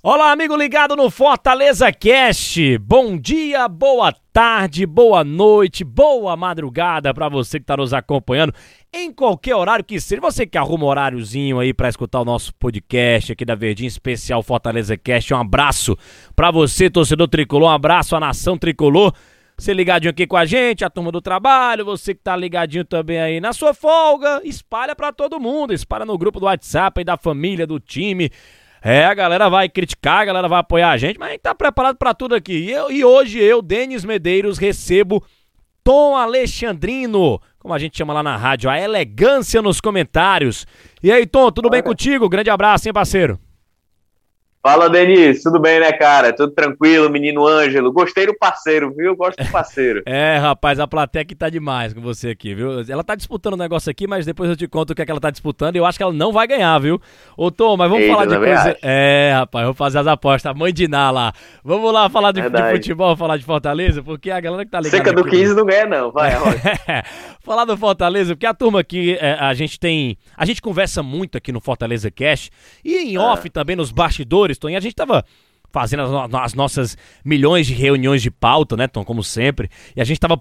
Olá, amigo ligado no Fortaleza Cast. Bom dia, boa tarde, boa noite, boa madrugada para você que está nos acompanhando em qualquer horário que seja. Você que arruma um horáriozinho aí para escutar o nosso podcast aqui da Verdinha Especial Fortaleza Cast. Um abraço para você, torcedor tricolor. Um abraço à nação tricolor. Você ligadinho aqui com a gente, a turma do trabalho, você que tá ligadinho também aí na sua folga, espalha para todo mundo, espalha no grupo do WhatsApp aí da família, do time. É, a galera vai criticar, a galera vai apoiar a gente, mas a gente tá preparado para tudo aqui. E, eu, e hoje eu, Denis Medeiros, recebo Tom Alexandrino, como a gente chama lá na rádio, a elegância nos comentários. E aí, Tom, tudo Olha. bem contigo? Grande abraço, hein, parceiro? Fala, Denis, tudo bem, né, cara? Tudo tranquilo, menino Ângelo. Gostei do parceiro, viu? Gosto do parceiro. é, rapaz, a plateia aqui tá demais com você aqui, viu? Ela tá disputando um negócio aqui, mas depois eu te conto o que é que ela tá disputando e eu acho que ela não vai ganhar, viu? Ô, Tom, mas vamos Eita, falar de coisa. Acho. É, rapaz, vou fazer as apostas. Mãe de Ná lá. Vamos lá falar de, de, futebol, falar de Fortaleza, porque a galera que tá ligada. Seca do aqui, 15 não ganha, não. Vai, falar do Fortaleza, porque a turma aqui, é, a gente tem. A gente conversa muito aqui no Fortaleza Cash e em ah. off também nos bastidores, Tom, e a gente tava fazendo as, as, nossas milhões de reuniões de pauta, né, Tom, como sempre. E a gente tava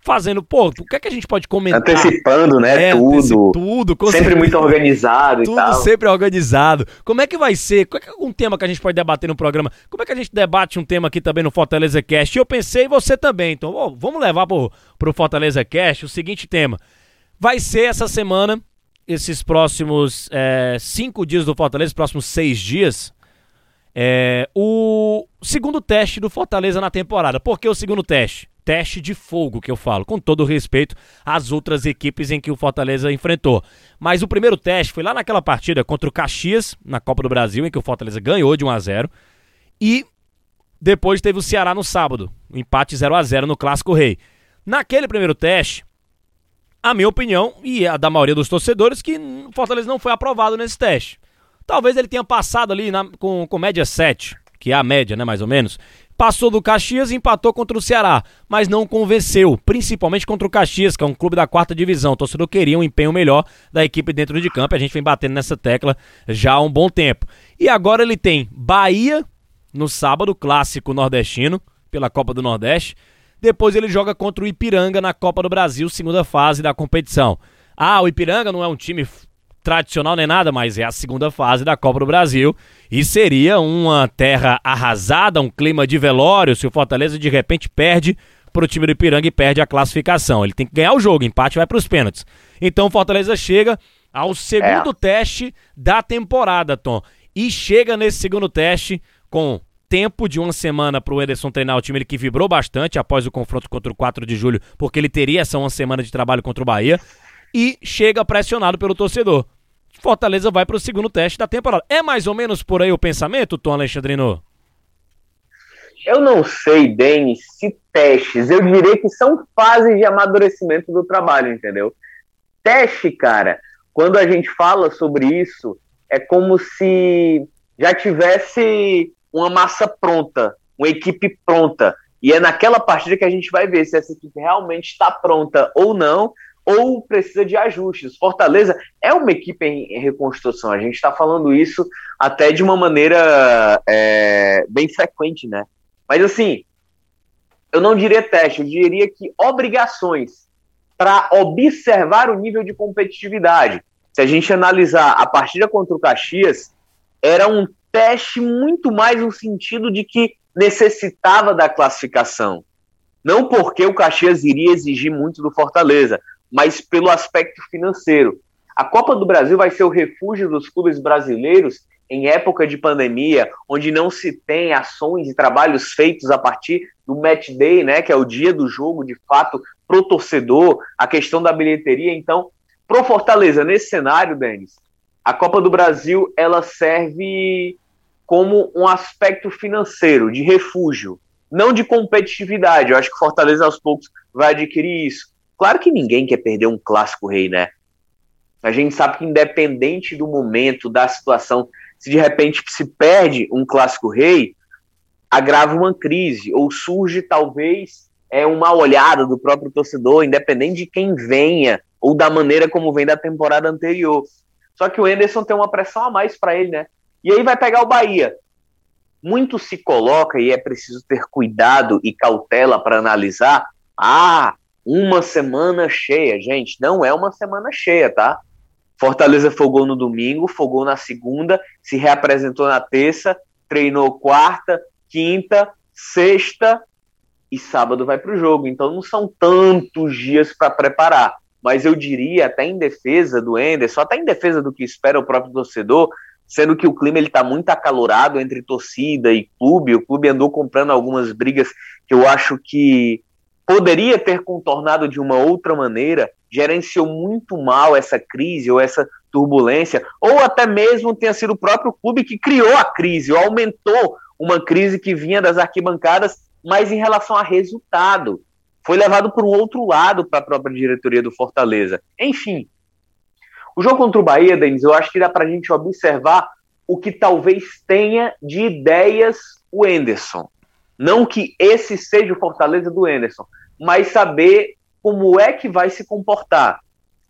fazendo, pô, o que é que a gente pode comentar? Antecipando, né, é, tudo. Tudo. Sempre muito organizado tudo e tal. Tudo sempre organizado. Como é que vai ser? Qual é, é um tema que a gente pode debater no programa? Como é que a gente debate um tema aqui também no Fortaleza Cast? E eu pensei, você também. Então, vamos levar pro, pro Fortaleza Cast o seguinte tema. Vai ser essa semana, esses próximos é, cinco dias do Fortaleza, próximos seis dias, é, o segundo teste do Fortaleza na temporada. Por que o segundo teste? Teste de fogo que eu falo, com todo respeito às outras equipes em que o Fortaleza enfrentou. Mas o primeiro teste foi lá naquela partida contra o Caxias, na Copa do Brasil, em que o Fortaleza ganhou de 1 a 0 E depois teve o Ceará no sábado, um empate 0 a 0 no Clássico Rei. Naquele primeiro teste, a minha opinião e a da maioria dos torcedores, que o Fortaleza não foi aprovado nesse teste. Talvez ele tenha passado ali na, com, com média 7, que é a média, né, mais ou menos. Passou do Caxias e empatou contra o Ceará, mas não convenceu, principalmente contra o Caxias, que é um clube da quarta divisão. O torcedor queria um empenho melhor da equipe dentro de campo. A gente vem batendo nessa tecla já há um bom tempo. E agora ele tem Bahia no sábado, clássico nordestino, pela Copa do Nordeste. Depois ele joga contra o Ipiranga na Copa do Brasil, segunda fase da competição. Ah, o Ipiranga não é um time tradicional nem nada, mas é a segunda fase da Copa do Brasil e seria uma terra arrasada, um clima de velório se o Fortaleza de repente perde para o time do Ipiranga e perde a classificação. Ele tem que ganhar o jogo, empate vai para os pênaltis. Então o Fortaleza chega ao segundo é. teste da temporada, Tom. E chega nesse segundo teste com tempo de uma semana para o Ederson treinar o time, ele que vibrou bastante após o confronto contra o 4 de julho, porque ele teria essa uma semana de trabalho contra o Bahia e chega pressionado pelo torcedor. Fortaleza vai para o segundo teste da temporada. É mais ou menos por aí o pensamento, Tom Alexandrino? Eu não sei, Denis, se testes. Eu diria que são fases de amadurecimento do trabalho, entendeu? Teste, cara, quando a gente fala sobre isso, é como se já tivesse uma massa pronta, uma equipe pronta. E é naquela partida que a gente vai ver se essa equipe realmente está pronta ou não, ou precisa de ajustes. Fortaleza é uma equipe em, reconstrução, a gente está falando isso até de uma maneira é, bem frequente, né? Mas assim, eu não diria teste, eu diria que obrigações para observar o nível de competitividade. Se a gente analisar a partida contra o Caxias, era um teste muito mais no sentido de que necessitava da classificação. Não porque o Caxias iria exigir muito do Fortaleza, mas pelo aspecto financeiro. A Copa do Brasil vai ser o refúgio dos clubes brasileiros em época de pandemia, onde não se tem ações e trabalhos feitos a partir do match day, né, que é o dia do jogo, de fato, pro torcedor, a questão da bilheteria. Então, pro Fortaleza, nesse cenário, Denis, a Copa do Brasil, ela serve como um aspecto financeiro, de refúgio, não de competitividade. Eu acho que Fortaleza, aos poucos, vai adquirir isso. Claro que ninguém quer perder um clássico rei, né? A gente sabe que independente do momento, da situação, se de repente se perde um clássico rei, agrava uma crise, ou surge talvez é uma olhada do próprio torcedor, independente de quem venha, ou da maneira como vem da temporada anterior. Só que o Enderson tem uma pressão a mais para ele, né? E aí vai pegar o Bahia. Muito se coloca, e é preciso ter cuidado e cautela para analisar. Ah, uma semana cheia. Gente, não é uma semana cheia, tá? Fortaleza fogou no domingo, fogou na segunda, se reapresentou na terça, treinou quarta, quinta, sexta e sábado vai para o jogo. Então não são tantos dias para preparar mas eu diria até em defesa do Enderson, até em defesa do que espera o próprio torcedor, sendo que o clima está muito acalorado entre torcida e clube. O clube andou comprando algumas brigas que eu acho que poderia ter contornado de uma outra maneira, gerenciou muito mal essa crise ou essa turbulência, ou até mesmo tenha sido o próprio clube que criou a crise, ou aumentou uma crise que vinha das arquibancadas, mas em relação a resultado foi levado por um outro lado para a própria diretoria do Fortaleza. Enfim, o jogo contra o Bahia, Denis, eu acho que dá para a gente observar o que talvez tenha de ideias o Enderson. Não que esse seja o Fortaleza do Enderson, mas saber como é que vai se comportar.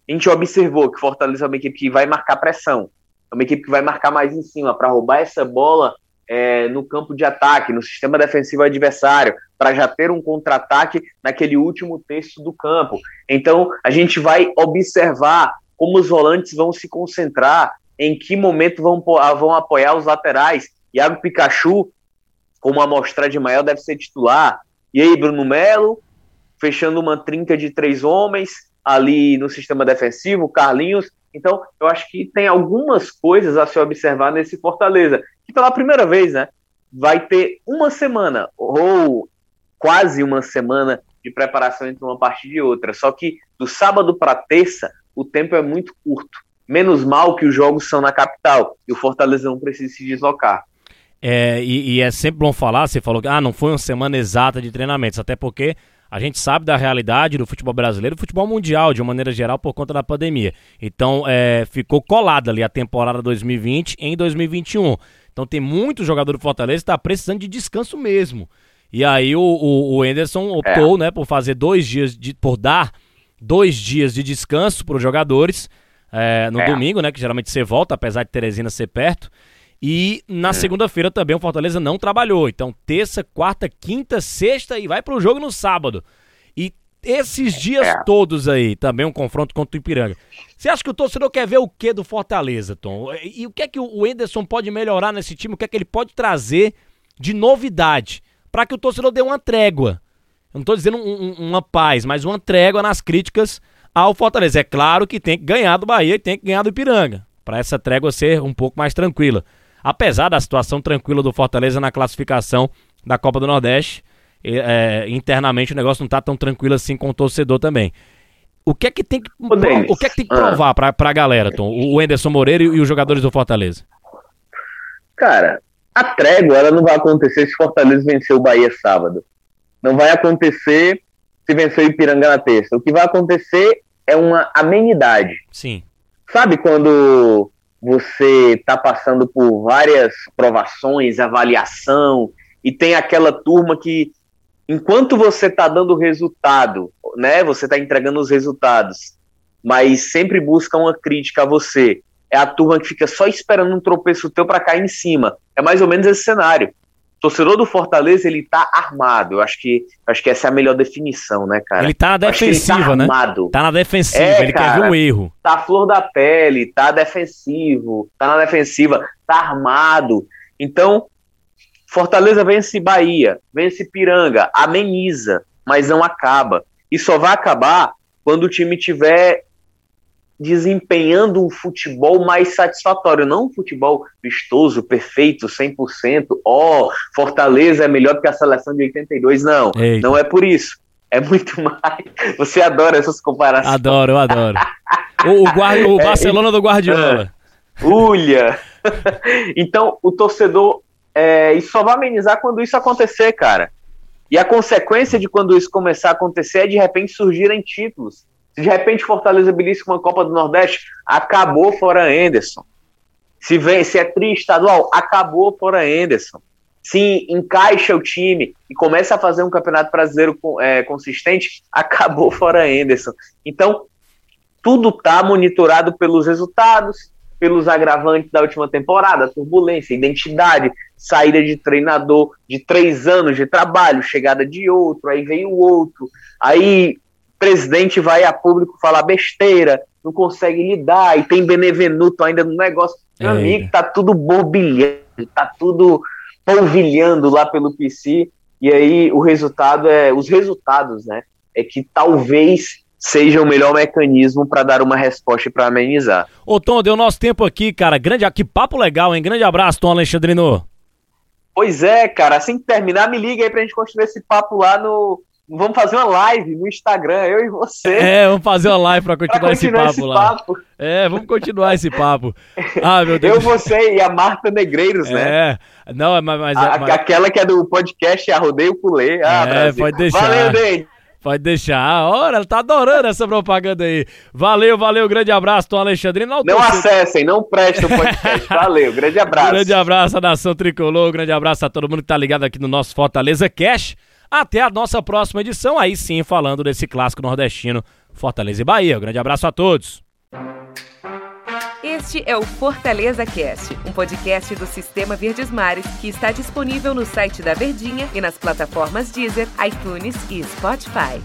A gente observou que Fortaleza é uma equipe que vai marcar pressão, é uma equipe que vai marcar mais em cima para roubar essa bola é, no campo de ataque, no sistema defensivo adversário, para já ter um contra-ataque naquele último terço do campo. Então, a gente vai observar como os volantes vão se concentrar, em que momento vão, vão apoiar os laterais. Iago Pikachu, como amostragem maior, deve ser titular. E aí, Bruno Melo, fechando uma trinca de três homens ali no sistema defensivo, Carlinhos. Então, eu acho que tem algumas coisas a se observar nesse Fortaleza que pela primeira vez, né, vai ter uma semana ou quase uma semana de preparação entre uma partida e outra. Só que do sábado para terça, o tempo é muito curto. Menos mal que os jogos são na capital e o Fortaleza não precisa se deslocar. É, e, e, é sempre bom falar, você falou que ah, não foi uma semana exata de treinamentos, até porque a gente sabe da realidade do futebol brasileiro e futebol mundial, de uma maneira geral, por conta da pandemia. Então, é, ficou colada ali a temporada 2020 em 2021. Então tem muito jogador do Fortaleza que está precisando de descanso mesmo. E aí o, o, o Anderson optou, é. né, por fazer dois dias de. por dar dois dias de descanso para os jogadores é, no é. domingo, né? Que geralmente você volta, apesar de Teresina ser perto. E na hum. segunda-feira também o Fortaleza não trabalhou. Então, terça, quarta, quinta, sexta e vai para o jogo no sábado. E esses dias é. todos aí, também um confronto contra o Ipiranga. Você acha que o torcedor quer ver o que do Fortaleza, Tom? E, o que é que o Enderson pode melhorar nesse time? O que é que ele pode trazer de novidade para que o torcedor dê uma trégua? Eu não estou dizendo um, um, uma paz, mas uma trégua nas críticas ao Fortaleza. É claro que tem que ganhar do Bahia e tem que ganhar do Ipiranga, para essa trégua ser um pouco mais tranquila. Apesar da situação tranquila do Fortaleza na classificação da Copa do Nordeste, é, internamente o negócio não tá tão tranquilo assim com o torcedor também. O que é que tem que, o, o que, é que, tem que ah. provar ah. pra, pra galera, Tom? O Enderson Moreira e, e, os jogadores do Fortaleza? Cara, a trégua ela não vai acontecer se o Fortaleza vencer o Bahia sábado. Não vai acontecer se vencer o Ipiranga na terça. O que vai acontecer é uma amenidade. Sim. Sabe quando você está passando por várias provações, avaliação, e tem aquela turma que enquanto você está dando resultado, né, você está entregando os resultados, mas sempre busca uma crítica a você, é a turma que fica só esperando um tropeço teu para cair em cima. É mais ou menos esse cenário. O torcedor do Fortaleza, ele tá armado. Eu acho que, acho que essa é a melhor definição, né, cara? Ele tá na defensiva, tá né? Armado. Tá na defensiva, é, ele cara, quer ver um erro. Tá a flor da pele, tá defensivo, tá na defensiva, tá armado. Então, Fortaleza vence Bahia, vence Piranga, ameniza, mas não acaba. E só vai acabar quando o time tiver desempenhando um futebol mais satisfatório, não um futebol vistoso, perfeito, 100%. Ó, oh, Fortaleza é melhor que a seleção de 82, não. Eita. Não é por isso. É muito mais. Você adora essas comparações. Adoro, eu adoro. o, o, guarda, o é, Barcelona é, do Guardiola. Ulha. então, o torcedor é, e só vai amenizar quando isso acontecer, cara. E a consequência de quando isso começar a acontecer é de repente surgirem títulos. Se de repente Fortaleza belisca uma Copa do Nordeste, acabou fora Anderson. Se vem, se é tri estadual, acabou fora Anderson. se encaixa o time e começa a fazer um campeonato brasileiro é, consistente, acabou fora Anderson. Então, tudo está monitorado pelos resultados, pelos agravantes da última temporada, turbulência, identidade, saída de treinador de três anos de trabalho, chegada de outro, aí vem o outro, aí presidente vai a público falar besteira, não consegue lidar, e tem Benevenuto ainda no negócio. Meu é. amigo, tá tudo borbulhando, tá tudo polvilhando lá pelo PC, e aí o resultado é, os resultados, né, é que talvez seja o melhor mecanismo para dar uma resposta e para amenizar. Ô Tom, deu nosso tempo aqui, cara, grande, que papo legal, hein, grande abraço, Tom Alexandrino. Pois é, cara, assim que terminar, me liga aí pra gente continuar esse papo lá no, Vamos fazer uma live no Instagram, eu e você. É, vamos fazer uma live pra continuar, continuar esse, papo, esse lá. Papo. É, vamos continuar esse papo. Ah, meu Deus. Eu, você e a Marta Negreiros, né? É, não, mas. mas, a, mas... Aquela que é do podcast A Rodeio Pulê. Ah, é, Brasil. pode deixar. Valeu, Dei. Pode deixar. Ora, ela tá adorando essa propaganda aí. Valeu, valeu, grande abraço, Tom Alexandrino. Não, não acessem, não prestem o podcast. Valeu, grande abraço. Grande abraço à nação tricolor, grande abraço a todo mundo que tá ligado aqui no nosso Fortaleza Cash. Até a nossa próxima edição, aí sim falando desse clássico nordestino Fortaleza e Bahia. Um grande abraço a todos. Este é o Fortaleza Cast, um podcast do Sistema Verdes Mares que está disponível no site da Verdinha e nas plataformas Deezer, iTunes e Spotify.